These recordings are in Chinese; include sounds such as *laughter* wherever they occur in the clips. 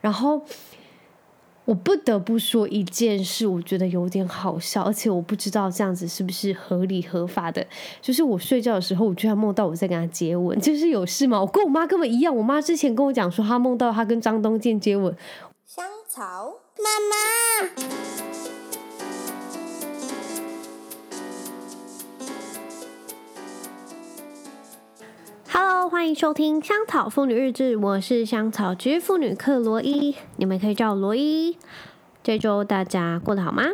然后我不得不说一件事，我觉得有点好笑，而且我不知道这样子是不是合理合法的。就是我睡觉的时候，我居然梦到我在跟他接吻，就是有事吗？我跟我妈根本一样，我妈之前跟我讲说，她梦到她跟张东健接吻。香草妈妈。Hello，欢迎收听香草妇女日志，我是香草之妇女克罗伊，你们可以叫我罗伊。这周大家过得好吗？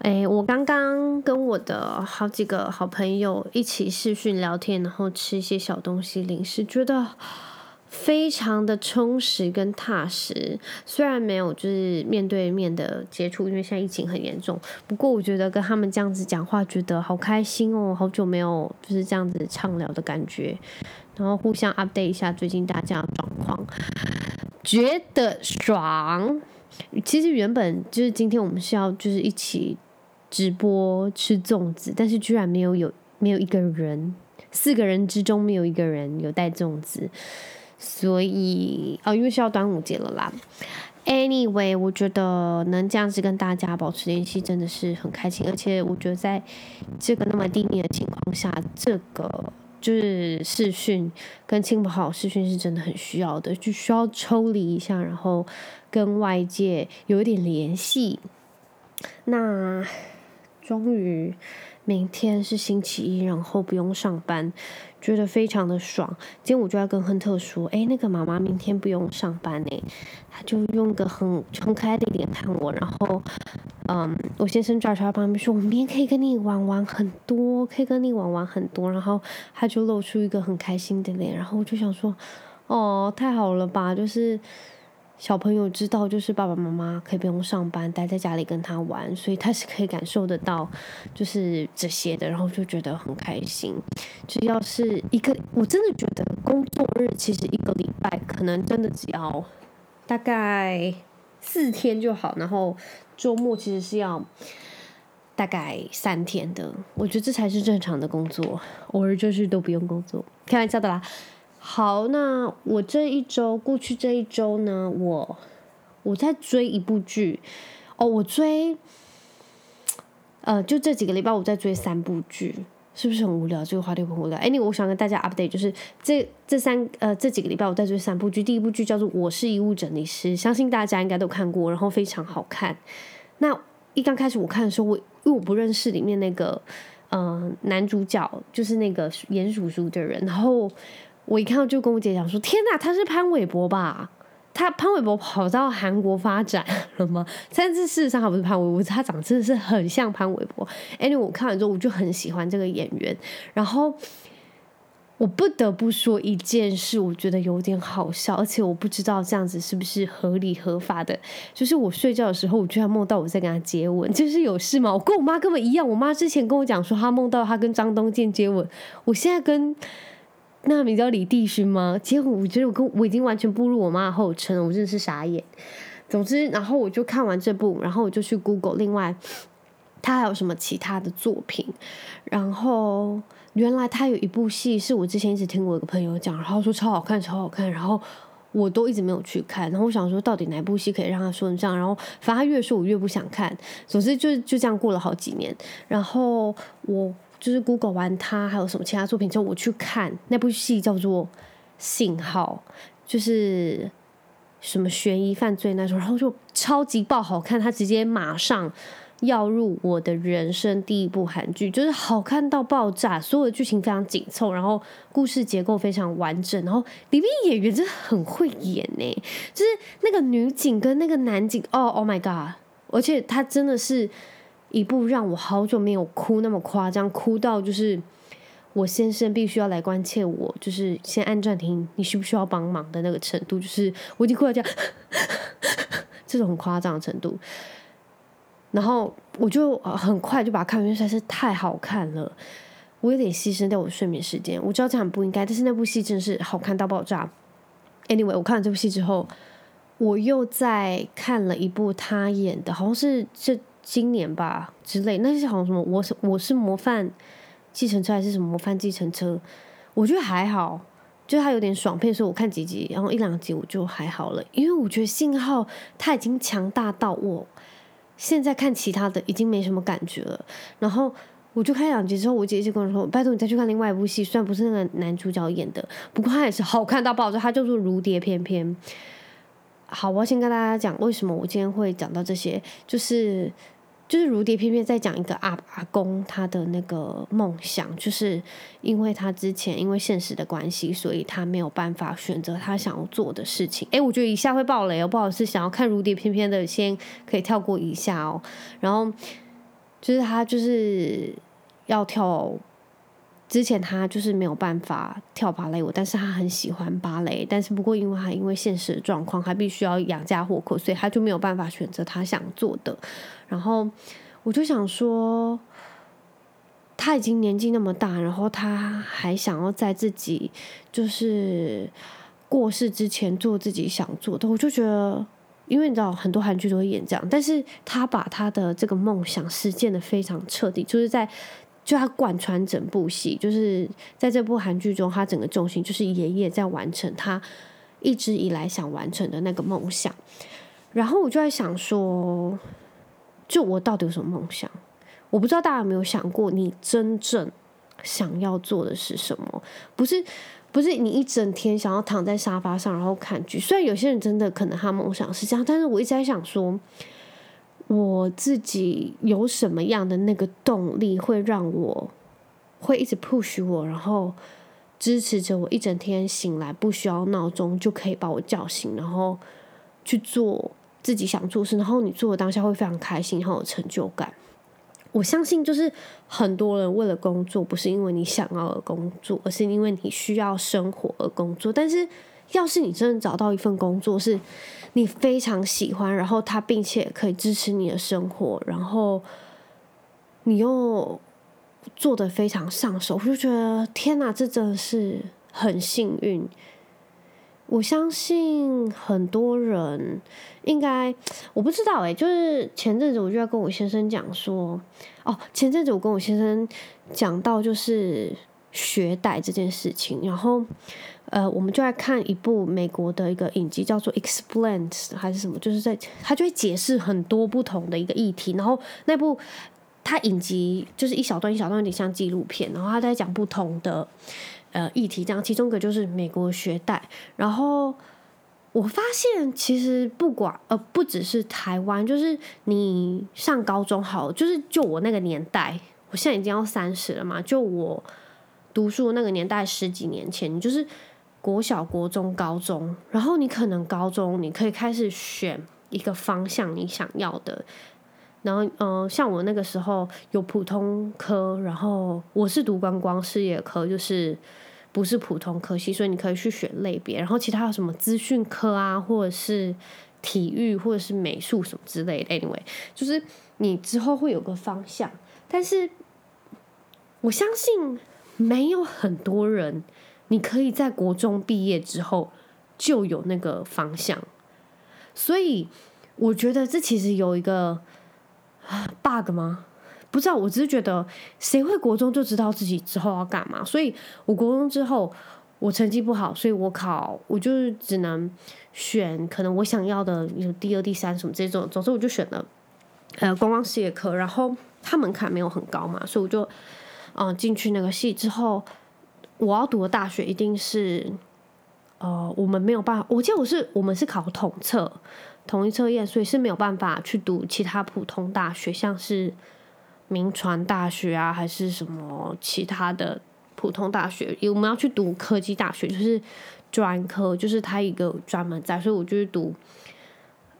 诶，我刚刚跟我的好几个好朋友一起视讯聊天，然后吃一些小东西零食，觉得。非常的充实跟踏实，虽然没有就是面对面的接触，因为现在疫情很严重。不过我觉得跟他们这样子讲话，觉得好开心哦，好久没有就是这样子畅聊的感觉，然后互相 update 一下最近大家的状况，觉得爽。其实原本就是今天我们是要就是一起直播吃粽子，但是居然没有有没有一个人，四个人之中没有一个人有带粽子。所以哦，因为是要端午节了啦。Anyway，我觉得能这样子跟大家保持联系，真的是很开心。而且我觉得在这个那么低迷的情况下，这个就是视讯跟亲朋好友视讯是真的很需要的，就需要抽离一下，然后跟外界有一点联系。那终于。明天是星期一，然后不用上班，觉得非常的爽。今天我就要跟亨特说：“哎，那个妈妈明天不用上班呢。”他就用个很很可爱的脸看我，然后，嗯，我先生抓出来旁边说：“我明天可以跟你玩玩很多，可以跟你玩玩很多。”然后他就露出一个很开心的脸，然后我就想说：“哦，太好了吧，就是。”小朋友知道，就是爸爸妈妈可以不用上班，待在家里跟他玩，所以他是可以感受得到，就是这些的，然后就觉得很开心。只要是一个，我真的觉得工作日其实一个礼拜可能真的只要大概四天就好，然后周末其实是要大概三天的，我觉得这才是正常的工作，偶尔就是都不用工作，开玩笑的啦。好，那我这一周过去这一周呢，我我在追一部剧哦，我追，呃，就这几个礼拜我在追三部剧，是不是很无聊？这个话题很无聊。Anyway，我想跟大家 update，就是这这三呃这几个礼拜我在追三部剧，第一部剧叫做《我是遗物整理师》，相信大家应该都看过，然后非常好看。那一刚开始我看的时候，我因为我不认识里面那个嗯、男主角，就是那个严叔叔的人，然后。我一看到就跟我姐讲说：“天哪，他是潘玮柏吧？他潘玮柏跑到韩国发展了吗？但是事实上他不是潘玮柏，他长得真的是很像潘玮柏。any 我看完之后我就很喜欢这个演员。然后我不得不说一件事，我觉得有点好笑，而且我不知道这样子是不是合理合法的。就是我睡觉的时候，我居然梦到我在跟他接吻，就是有事吗？我跟我妈根本一样，我妈之前跟我讲说她梦到她跟张东健接吻，我现在跟。那名叫李帝勋吗？结果我觉得我跟我已经完全步入我妈的后尘了，我真的是傻眼。总之，然后我就看完这部，然后我就去 Google，另外他还有什么其他的作品？然后原来他有一部戏是我之前一直听我一个朋友讲，然后说超好看，超好看，然后我都一直没有去看。然后我想说，到底哪部戏可以让他说成这样？然后反正他越说，我越不想看。总之就就这样过了好几年，然后我。就是 Google 完他还有什么其他作品之后，我去看那部戏叫做《信号》，就是什么悬疑犯罪那种，然后就超级爆好看，他直接马上要入我的人生第一部韩剧，就是好看到爆炸，所有的剧情非常紧凑，然后故事结构非常完整，然后里面演员真的很会演呢，就是那个女警跟那个男警，哦，Oh my God，而且他真的是。一部让我好久没有哭那么夸张，哭到就是我先生必须要来关切我，就是先按暂停，你需不需要帮忙的那个程度，就是我已经哭到这样，*laughs* 这种很夸张的程度。然后我就很快就把它看完，因为实在是太好看了，我有点牺牲掉我的睡眠时间。我知道这样不应该，但是那部戏真的是好看到爆炸。Anyway，我看了这部戏之后，我又再看了一部他演的，好像是这。今年吧之类，那些好像什么？我是我是模范计程车还是什么模范计程车？我觉得还好，就它有点爽片，所以我看几集，然后一两集我就还好了，因为我觉得信号它已经强大到我现在看其他的已经没什么感觉了。然后我就看两集之后，我姐姐跟我说：“拜托你再去看另外一部戏，虽然不是那个男主角演的，不过他也是好看到爆炸，他叫做《如蝶翩翩》。”好，我要先跟大家讲为什么我今天会讲到这些，就是就是如蝶翩翩在讲一个阿阿公他的那个梦想，就是因为他之前因为现实的关系，所以他没有办法选择他想要做的事情。诶，我觉得以下会爆雷哦，不好意思，想要看如蝶翩翩的先可以跳过一下哦。然后就是他就是要跳。之前他就是没有办法跳芭蕾舞，但是他很喜欢芭蕾，但是不过因为他因为现实的状况，他必须要养家糊口，所以他就没有办法选择他想做的。然后我就想说，他已经年纪那么大，然后他还想要在自己就是过世之前做自己想做的，我就觉得，因为你知道很多韩剧都会演这样，但是他把他的这个梦想实践得非常彻底，就是在。就他贯穿整部戏，就是在这部韩剧中，他整个重心就是爷爷在完成他一直以来想完成的那个梦想。然后我就在想说，就我到底有什么梦想？我不知道大家有没有想过，你真正想要做的是什么？不是，不是你一整天想要躺在沙发上然后看剧。虽然有些人真的可能他梦想是这样，但是我一直在想说。我自己有什么样的那个动力，会让我会一直 push 我，然后支持着我一整天醒来不需要闹钟就可以把我叫醒，然后去做自己想做的事，然后你做的当下会非常开心，很有成就感。我相信，就是很多人为了工作，不是因为你想要而工作，而是因为你需要生活而工作。但是，要是你真的找到一份工作是你非常喜欢，然后他并且可以支持你的生活，然后你又做得非常上手，我就觉得天哪，这真的是很幸运。我相信很多人应该，我不知道诶，就是前阵子我就要跟我先生讲说，哦，前阵子我跟我先生讲到就是学贷这件事情，然后。呃，我们就来看一部美国的一个影集，叫做《Explained》还是什么，就是在他就会解释很多不同的一个议题，然后那部他影集就是一小段一小段，有点像纪录片，然后他在讲不同的呃议题，这样其中一个就是美国学贷，然后我发现其实不管呃不只是台湾，就是你上高中好，就是就我那个年代，我现在已经要三十了嘛，就我读书那个年代十几年前，你就是。国小、国中、高中，然后你可能高中你可以开始选一个方向你想要的，然后嗯、像我那个时候有普通科，然后我是读观光事业科，就是不是普通科系，所以你可以去选类别，然后其他有什么资讯科啊，或者是体育，或者是美术什么之类的，anyway，就是你之后会有个方向，但是我相信没有很多人。你可以在国中毕业之后就有那个方向，所以我觉得这其实有一个 bug 吗？不知道，我只是觉得谁会国中就知道自己之后要干嘛？所以我国中之后我成绩不好，所以我考我就只能选可能我想要的有第二、第三什么这种，总之我就选了呃观光事业科，然后它门槛没有很高嘛，所以我就嗯进去那个系之后。我要读的大学一定是，呃，我们没有办法。我记得我是我们是考统测，统一测验，所以是没有办法去读其他普通大学，像是铭传大学啊，还是什么其他的普通大学。因为我们要去读科技大学，就是专科，就是它一个专门在，所以我就去读，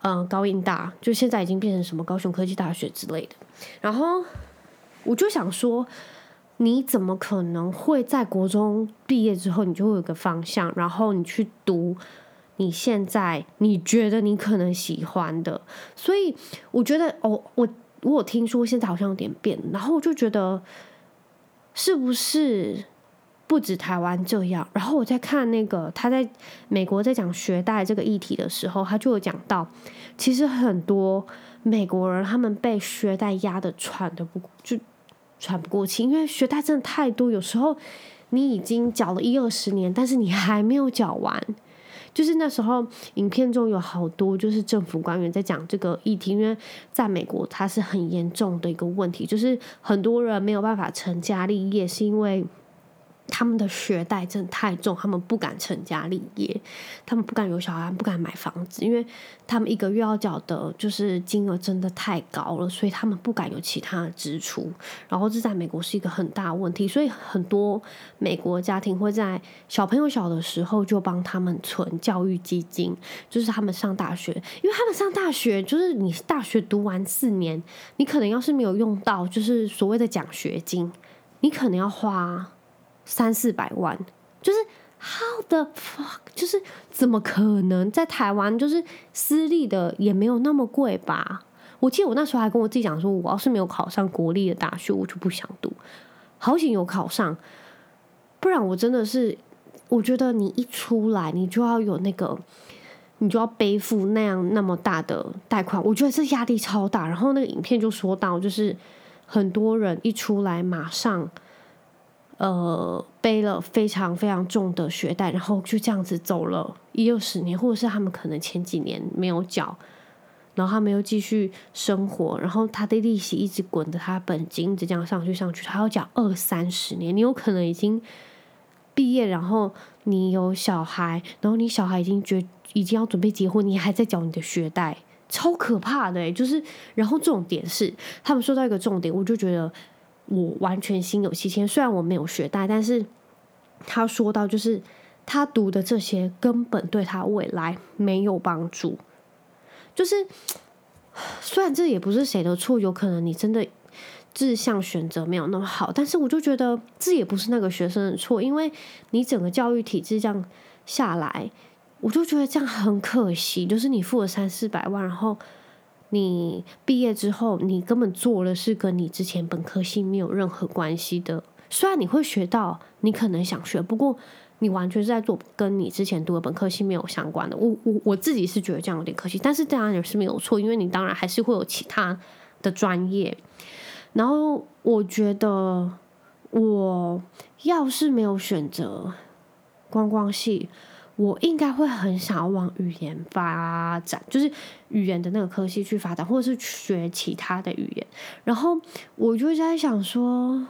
嗯、高应大，就现在已经变成什么高雄科技大学之类的。然后我就想说。你怎么可能会在国中毕业之后，你就会有个方向，然后你去读你现在你觉得你可能喜欢的？所以我觉得，哦，我我有听说现在好像有点变，然后我就觉得是不是不止台湾这样？然后我在看那个他在美国在讲学贷这个议题的时候，他就有讲到，其实很多美国人他们被学贷压的喘的不就。喘不过气，因为学贷真的太多，有时候你已经缴了一二十年，但是你还没有缴完。就是那时候，影片中有好多就是政府官员在讲这个议题，因为在美国它是很严重的一个问题，就是很多人没有办法成家立业，是因为。他们的学贷真的太重，他们不敢成家立业，他们不敢有小孩，不敢买房子，因为他们一个月要缴的就是金额真的太高了，所以他们不敢有其他的支出。然后这在美国是一个很大的问题，所以很多美国家庭会在小朋友小的时候就帮他们存教育基金，就是他们上大学，因为他们上大学就是你大学读完四年，你可能要是没有用到就是所谓的奖学金，你可能要花。三四百万，就是 how 的 fuck，就是怎么可能在台湾就是私立的也没有那么贵吧？我记得我那时候还跟我自己讲说，我要是没有考上国立的大学，我就不想读。好险有考上，不然我真的是，我觉得你一出来，你就要有那个，你就要背负那样那么大的贷款，我觉得这压力超大。然后那个影片就说到，就是很多人一出来马上。呃，背了非常非常重的学贷，然后就这样子走了一二十年，或者是他们可能前几年没有缴，然后他们又继续生活，然后他的利息一直滚着，他本金一直这样上去上去，他要缴二三十年。你有可能已经毕业，然后你有小孩，然后你小孩已经决已经要准备结婚，你还在缴你的学贷，超可怕的欸！就是，然后重点是，他们说到一个重点，我就觉得。我完全心有戚戚，虽然我没有学贷，但是他说到，就是他读的这些根本对他未来没有帮助。就是 *sighs* 虽然这也不是谁的错，有可能你真的志向选择没有那么好，但是我就觉得这也不是那个学生的错，因为你整个教育体制这样下来，我就觉得这样很可惜，就是你付了三四百万，然后。你毕业之后，你根本做的是跟你之前本科系没有任何关系的。虽然你会学到你可能想学，不过你完全是在做跟你之前读的本科系没有相关的。我我我自己是觉得这样有点可惜，但是当然也是没有错，因为你当然还是会有其他的专业。然后我觉得，我要是没有选择观光系。我应该会很想要往语言发展，就是语言的那个科系去发展，或者是学其他的语言。然后我就在想说，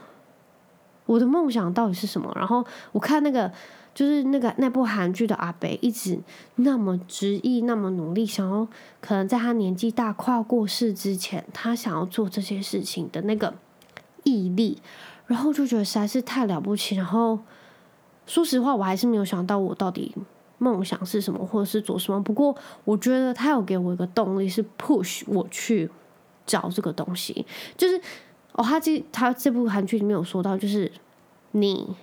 我的梦想到底是什么？然后我看那个，就是那个那部韩剧的阿北，一直那么执意，那么努力，想要可能在他年纪大快要过世之前，他想要做这些事情的那个毅力，然后就觉得实在是太了不起。然后说实话，我还是没有想到我到底。梦想是什么，或者是做什么？不过我觉得他有给我一个动力，是 push 我去找这个东西。就是哦，他这他这部韩剧里面有说到，就是你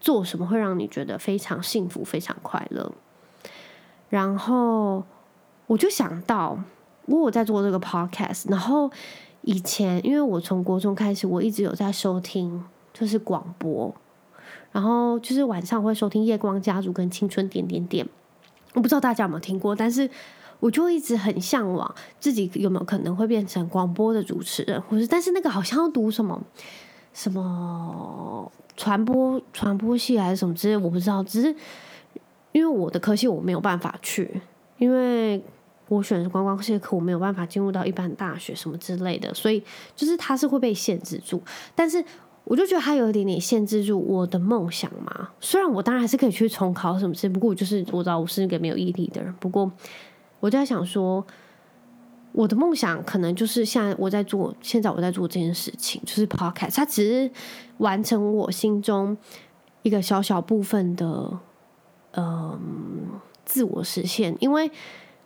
做什么会让你觉得非常幸福、非常快乐。然后我就想到，我有在做这个 podcast，然后以前因为我从国中开始，我一直有在收听，就是广播。然后就是晚上会收听《夜光家族》跟《青春点点点》，我不知道大家有没有听过，但是我就一直很向往自己有没有可能会变成广播的主持人，或是但是那个好像要读什么什么传播传播系还是什么之类，我不知道。只是因为我的科系我没有办法去，因为我选的观光系的课，我没有办法进入到一般大学什么之类的，所以就是它是会被限制住，但是。我就觉得他有一点点限制住我的梦想嘛。虽然我当然还是可以去重考什么事，不过我就是我知道我是一个没有毅力的人。不过我就在想说，我的梦想可能就是现在我在做，现在我在做这件事情，就是 podcast，它只是完成我心中一个小小部分的嗯自我实现，因为。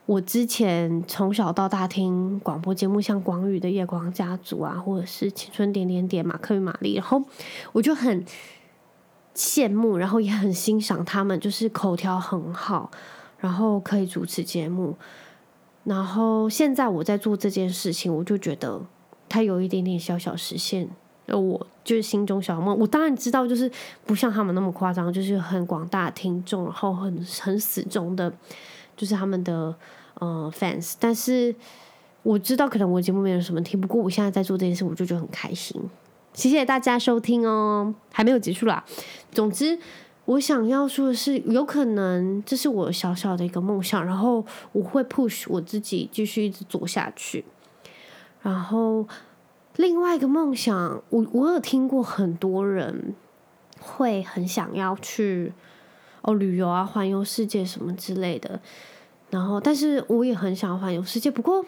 我之前从小到大听广播节目，像广宇的《夜光家族》啊，或者是《青春点点点》、马克与玛丽，然后我就很羡慕，然后也很欣赏他们，就是口条很好，然后可以主持节目。然后现在我在做这件事情，我就觉得他有一点点小小实现，我就是心中小梦。我当然知道，就是不像他们那么夸张，就是很广大听众，然后很很死忠的，就是他们的。呃，fans，但是我知道可能我节目没有什么听，不过我现在在做这件事，我就觉得很开心，谢谢大家收听哦，还没有结束啦。总之，我想要说的是，有可能这是我小小的一个梦想，然后我会 push 我自己继续一直做下去。然后另外一个梦想，我我有听过很多人会很想要去哦旅游啊，环游世界什么之类的。然后，但是我也很想环游世界。不过，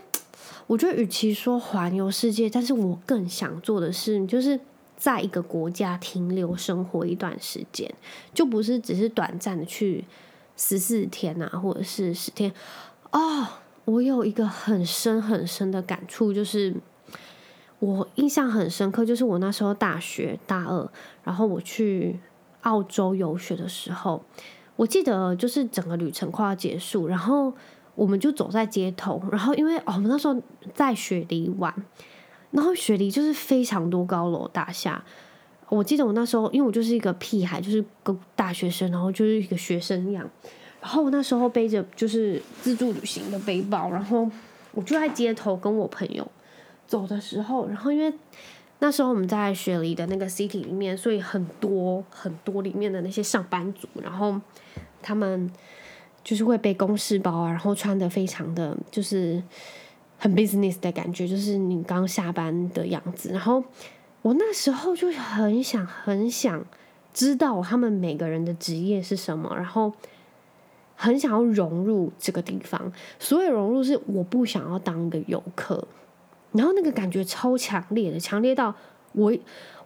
我觉得与其说环游世界，但是我更想做的是，就是在一个国家停留生活一段时间，就不是只是短暂的去十四天啊，或者是十天。哦，我有一个很深很深的感触，就是我印象很深刻，就是我那时候大学大二，然后我去澳洲游学的时候。我记得就是整个旅程快要结束，然后我们就走在街头，然后因为哦，我们那时候在雪梨玩，然后雪梨就是非常多高楼大厦。我记得我那时候，因为我就是一个屁孩，就是个大学生，然后就是一个学生一样，然后我那时候背着就是自助旅行的背包，然后我就在街头跟我朋友走的时候，然后因为。那时候我们在雪梨的那个 city 里面，所以很多很多里面的那些上班族，然后他们就是会背公事包啊，然后穿的非常的就是很 business 的感觉，就是你刚下班的样子。然后我那时候就很想很想知道他们每个人的职业是什么，然后很想要融入这个地方。所以融入是我不想要当一个游客。然后那个感觉超强烈的，强烈到我，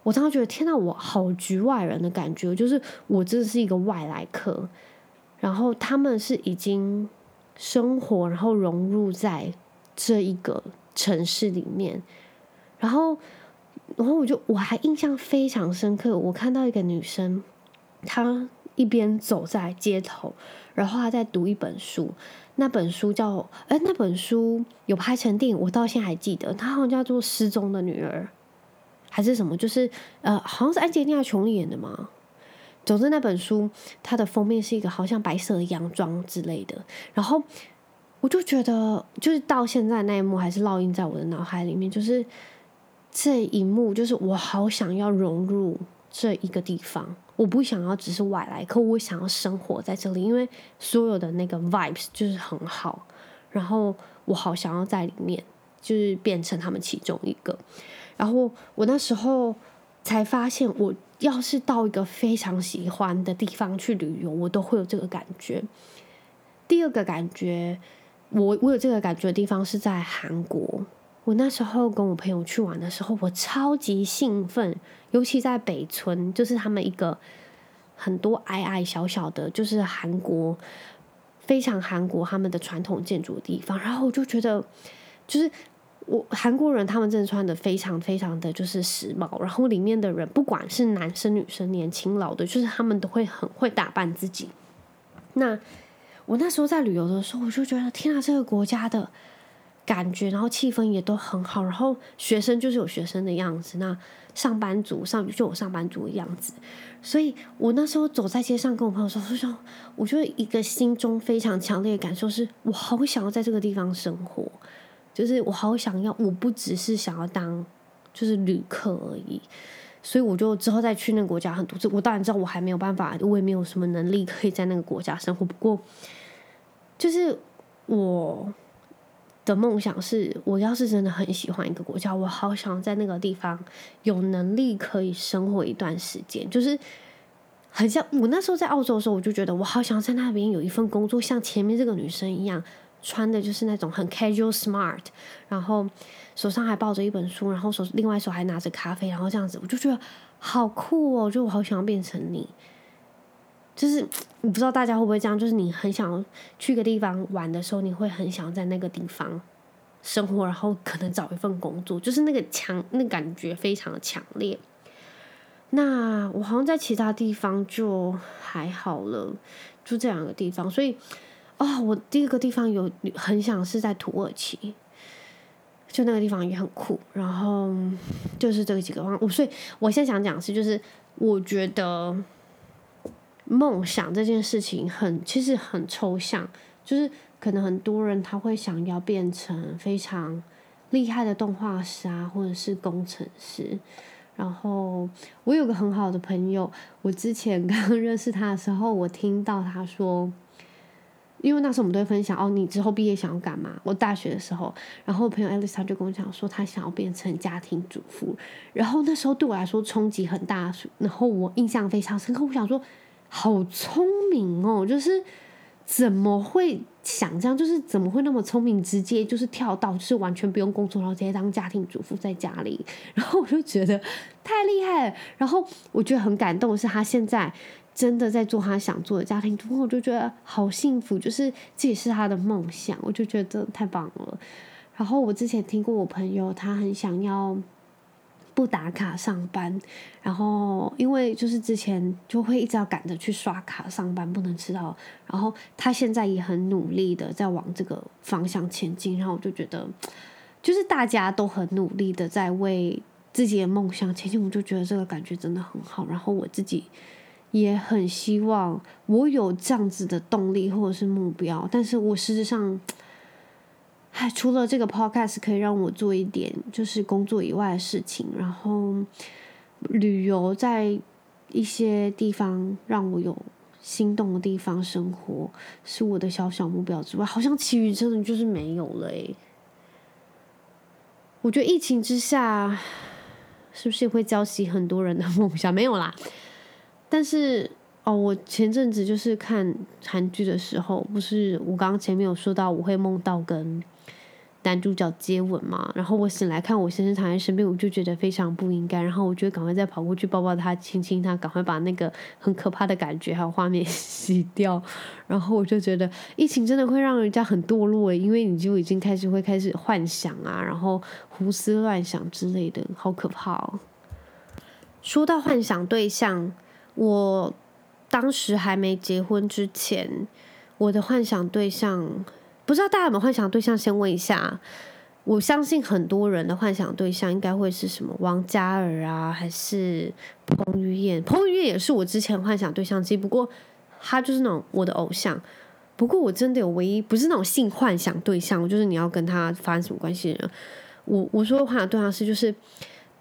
我当时觉得天呐，我好局外人的感觉，就是我真的是一个外来客。然后他们是已经生活，然后融入在这一个城市里面。然后，然后我就我还印象非常深刻，我看到一个女生，她一边走在街头，然后她在读一本书。那本书叫哎，那本书有拍成电影，我到现在还记得。它好像叫做《失踪的女儿》，还是什么？就是呃，好像是安吉丽娜·琼演的嘛。总之，那本书它的封面是一个好像白色的洋装之类的。然后我就觉得，就是到现在那一幕还是烙印在我的脑海里面。就是这一幕，就是我好想要融入这一个地方。我不想要只是外来客，我想要生活在这里，因为所有的那个 vibes 就是很好，然后我好想要在里面，就是变成他们其中一个。然后我那时候才发现，我要是到一个非常喜欢的地方去旅游，我都会有这个感觉。第二个感觉，我我有这个感觉的地方是在韩国。我那时候跟我朋友去玩的时候，我超级兴奋，尤其在北村，就是他们一个很多矮矮小小的，就是韩国非常韩国他们的传统建筑地方。然后我就觉得，就是我韩国人他们真的穿的非常非常的就是时髦，然后里面的人不管是男生女生、年轻老的，就是他们都会很会打扮自己。那我那时候在旅游的时候，我就觉得天啊，这个国家的。感觉，然后气氛也都很好，然后学生就是有学生的样子，那上班族上就有上班族的样子，所以我那时候走在街上跟我朋友说，我说，我就一个心中非常强烈的感受是，我好想要在这个地方生活，就是我好想要，我不只是想要当就是旅客而已，所以我就之后再去那个国家很多次，我当然知道我还没有办法，我也没有什么能力可以在那个国家生活，不过就是我。的梦想是，我要是真的很喜欢一个国家，我好想在那个地方有能力可以生活一段时间。就是很像我那时候在澳洲的时候，我就觉得我好想在那边有一份工作，像前面这个女生一样，穿的就是那种很 casual smart，然后手上还抱着一本书，然后手另外手还拿着咖啡，然后这样子，我就觉得好酷哦！就我好想要变成你。就是我不知道大家会不会这样，就是你很想去一个地方玩的时候，你会很想在那个地方生活，然后可能找一份工作，就是那个强，那感觉非常的强烈。那我好像在其他地方就还好了，就这两个地方。所以啊、哦，我第一个地方有很想是在土耳其，就那个地方也很酷。然后就是这几个方，我所以我现在想讲是，就是我觉得。梦想这件事情很，其实很抽象，就是可能很多人他会想要变成非常厉害的动画师啊，或者是工程师，然后我有个很好的朋友，我之前刚认识他的时候，我听到他说，因为那时候我们都会分享哦，你之后毕业想要干嘛？我大学的时候，然后朋友 Alice 就跟我讲说，他想要变成家庭主妇。然后那时候对我来说冲击很大，然后我印象非常深刻。我想说，好聪明哦，就是。怎么会想这样？就是怎么会那么聪明，直接就是跳到，就是完全不用工作，然后直接当家庭主妇在家里。然后我就觉得太厉害了。然后我觉得很感动的是，他现在真的在做他想做的家庭主妇，我就觉得好幸福。就是这也是他的梦想，我就觉得太棒了。然后我之前听过我朋友，他很想要。不打卡上班，然后因为就是之前就会一直要赶着去刷卡上班，不能迟到。然后他现在也很努力的在往这个方向前进，然后我就觉得，就是大家都很努力的在为自己的梦想前进，我就觉得这个感觉真的很好。然后我自己也很希望我有这样子的动力或者是目标，但是我实质上。还除了这个 podcast 可以让我做一点就是工作以外的事情，然后旅游在一些地方让我有心动的地方生活，是我的小小目标之外，好像其余真的就是没有了诶。我觉得疫情之下，是不是会浇熄很多人的梦想？*laughs* 没有啦，但是。哦，我前阵子就是看韩剧的时候，不是我刚刚前面有说到我会梦到跟男主角接吻嘛，然后我醒来看我先生躺在身边，我就觉得非常不应该，然后我就赶快再跑过去抱抱他，亲亲他，赶快把那个很可怕的感觉还有画面 *laughs* 洗掉，然后我就觉得疫情真的会让人家很堕落，因为你就已经开始会开始幻想啊，然后胡思乱想之类的，好可怕哦。说到幻想对象，我。当时还没结婚之前，我的幻想对象，不知道大家有没有幻想对象？先问一下，我相信很多人的幻想对象应该会是什么？王嘉尔啊，还是彭于晏？彭于晏也是我之前幻想对象，只不过他就是那种我的偶像。不过我真的有唯一不是那种性幻想对象，就是你要跟他发生什么关系的人。我我说的幻想对象是就是。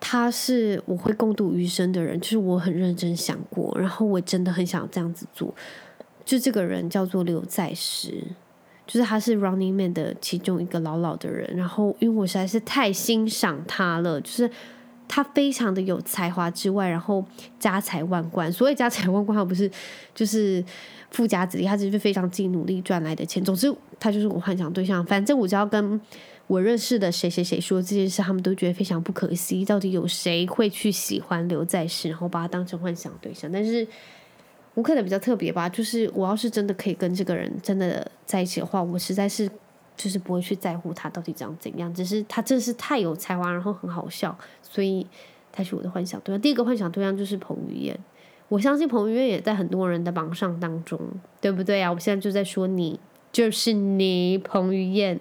他是我会共度余生的人，就是我很认真想过，然后我真的很想这样子做。就这个人叫做刘在石，就是他是 Running Man 的其中一个老老的人。然后因为我实在是太欣赏他了，就是他非常的有才华之外，然后家财万贯。所谓家财万贯，他不是就是富家子弟，他只是非常自己努力赚来的钱。总之，他就是我幻想对象。反正我只要跟。我认识的谁谁谁说这件事，他们都觉得非常不可思议。到底有谁会去喜欢刘在石，然后把他当成幻想对象？但是我可能比较特别吧，就是我要是真的可以跟这个人真的在一起的话，我实在是就是不会去在乎他到底长怎样。只是他真的是太有才华，然后很好笑，所以他是我的幻想对象。第一个幻想对象就是彭于晏，我相信彭于晏也在很多人的榜上当中，对不对啊？我现在就在说你。就是你，彭于晏。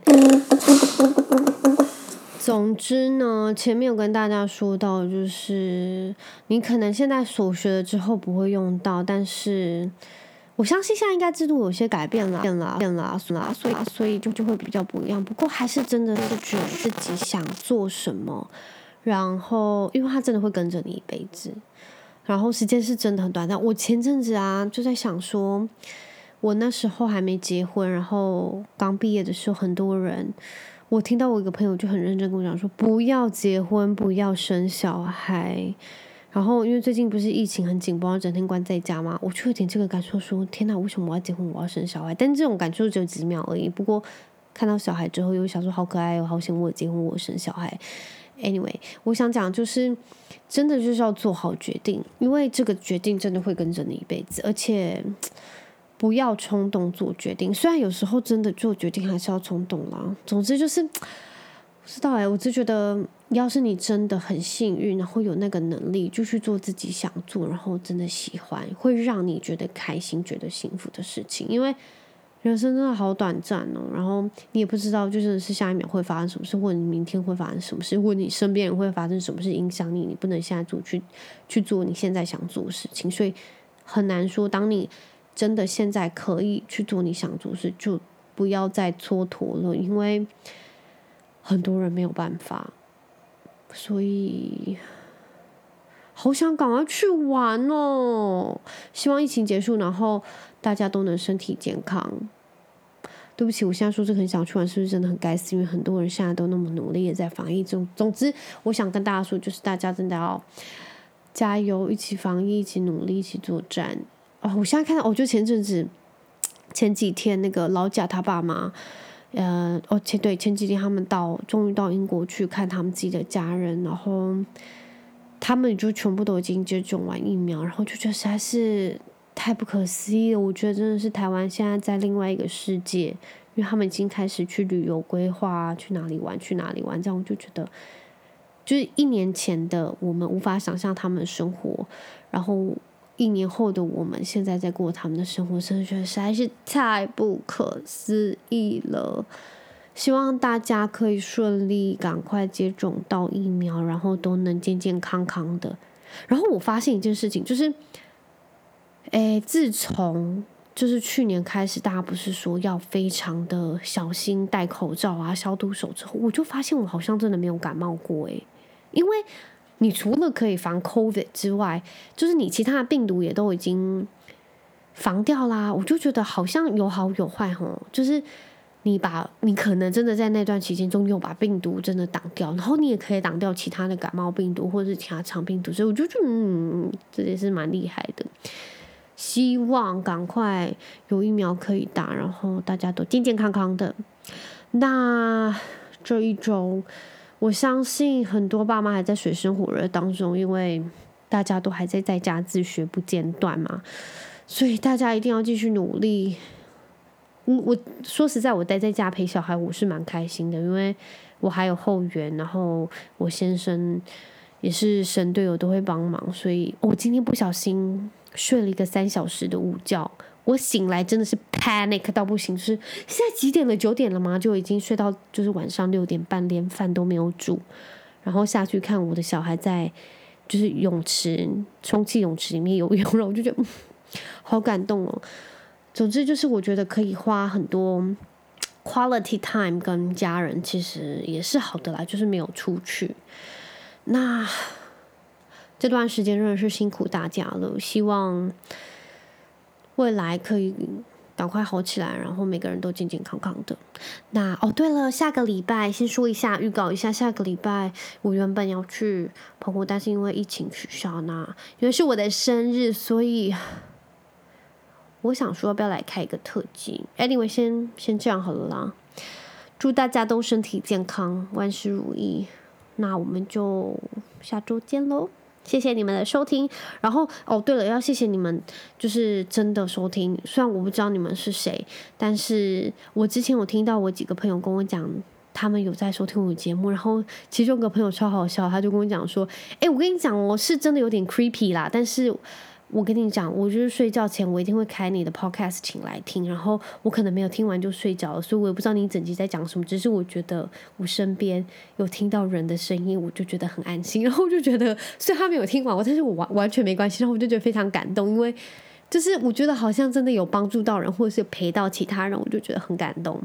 总之呢，前面有跟大家说到，就是你可能现在所学的之后不会用到，但是我相信现在应该制度有些改变了，变了，变了，所以所以就就会比较不一样。不过还是真的是觉得自己想做什么，然后因为他真的会跟着你一辈子，然后时间是真的很短暂。我前阵子啊就在想说。我那时候还没结婚，然后刚毕业的时候，很多人，我听到我一个朋友就很认真跟我讲说，不要结婚，不要生小孩。然后因为最近不是疫情很紧绷，整天关在家嘛，我就有点这个感受，说天哪，为什么我要结婚，我要生小孩？但这种感受只有几秒而已。不过看到小孩之后，又想说好可爱哦，好想我结婚，我生小孩。Anyway，我想讲就是，真的就是要做好决定，因为这个决定真的会跟着你一辈子，而且。不要冲动做决定，虽然有时候真的做决定还是要冲动啦。总之就是，不知道哎，我就觉得，要是你真的很幸运，然后有那个能力，就去做自己想做，然后真的喜欢，会让你觉得开心、觉得幸福的事情。因为人生真的好短暂哦，然后你也不知道，就是是下一秒会发生什么事，或者你明天会发生什么事，或者你身边人会发生什么事影响你，你不能现在做去去做你现在想做的事情，所以很难说。当你真的现在可以去做你想做的事，就不要再蹉跎了，因为很多人没有办法。所以好想赶快去玩哦！希望疫情结束，然后大家都能身体健康。对不起，我现在说这个很想去玩，是不是真的很该死？因为很多人现在都那么努力也在防疫中。总之，我想跟大家说，就是大家真的要加油，一起防疫，一起努力，一起作战。哦，我现在看到，我就前阵子前几天那个老贾他爸妈，呃，哦前对前几天他们到终于到英国去看他们自己的家人，然后他们就全部都已经接种完疫苗，然后就觉得实在是。太不可思议了！我觉得真的是台湾现在在另外一个世界，因为他们已经开始去旅游规划，去哪里玩，去哪里玩，这样我就觉得，就是一年前的我们无法想象他们的生活，然后一年后的我们现在在过他们的生活，真的觉得实在是太不可思议了。希望大家可以顺利赶快接种到疫苗，然后都能健健康康的。然后我发现一件事情，就是。诶，自从就是去年开始，大家不是说要非常的小心戴口罩啊、消毒手之后，我就发现我好像真的没有感冒过诶，因为你除了可以防 COVID 之外，就是你其他的病毒也都已经防掉啦。我就觉得好像有好有坏吼，就是你把你可能真的在那段期间中有把病毒真的挡掉，然后你也可以挡掉其他的感冒病毒或者是其他肠病毒，所以我就觉得嗯，这也是蛮厉害的。希望赶快有疫苗可以打，然后大家都健健康康的。那这一周，我相信很多爸妈还在水深火热当中，因为大家都还在在家自学不间断嘛，所以大家一定要继续努力。嗯，我说实在，我待在家陪小孩，我是蛮开心的，因为我还有后援，然后我先生也是神队友，都会帮忙，所以我今天不小心。睡了一个三小时的午觉，我醒来真的是 panic 到不行，是现在几点了？九点了吗？就已经睡到就是晚上六点半，连饭都没有煮，然后下去看我的小孩在就是泳池充气泳池里面游泳，了我就觉得好感动哦。总之就是我觉得可以花很多 quality time 跟家人，其实也是好的啦，就是没有出去。那。这段时间真的是辛苦大家了，希望未来可以赶快好起来，然后每个人都健健康康的。那哦，对了，下个礼拜先说一下，预告一下，下个礼拜我原本要去澎湖，但是因为疫情取消，那因为是我的生日，所以我想说要不要来开一个特辑？Anyway，先先这样好了啦。祝大家都身体健康，万事如意。那我们就下周见喽。谢谢你们的收听，然后哦，对了，要谢谢你们，就是真的收听。虽然我不知道你们是谁，但是我之前有听到我几个朋友跟我讲，他们有在收听我的节目，然后其中一个朋友超好笑，他就跟我讲说：“诶，我跟你讲我，是真的有点 creepy 啦，但是。”我跟你讲，我就是睡觉前我一定会开你的 podcast 请来听，然后我可能没有听完就睡着了，所以我也不知道你整集在讲什么。只是我觉得我身边有听到人的声音，我就觉得很安心，*laughs* 然后我就觉得虽然他没有听完我，但是我完完全没关系，然后我就觉得非常感动，因为就是我觉得好像真的有帮助到人，或者是陪到其他人，我就觉得很感动。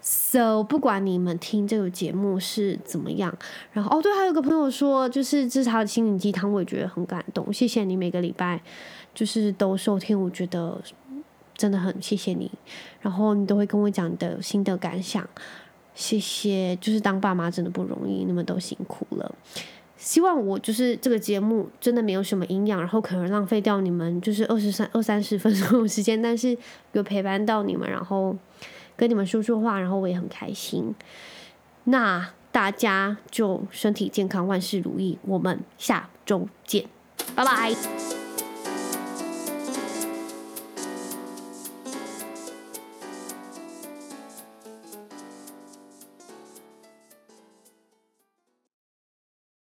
So，不管你们听这个节目是怎么样，然后哦，对，还有个朋友说，就是这是他的心灵鸡汤，我也觉得很感动。谢谢你每个礼拜就是都收听，我觉得真的很谢谢你。然后你都会跟我讲你的心得感想，谢谢。就是当爸妈真的不容易，你们都辛苦了。希望我就是这个节目真的没有什么营养，然后可能浪费掉你们就是二十三二三十分钟的时间，但是有陪伴到你们，然后。跟你们说说话，然后我也很开心。那大家就身体健康，万事如意。我们下周见，拜拜。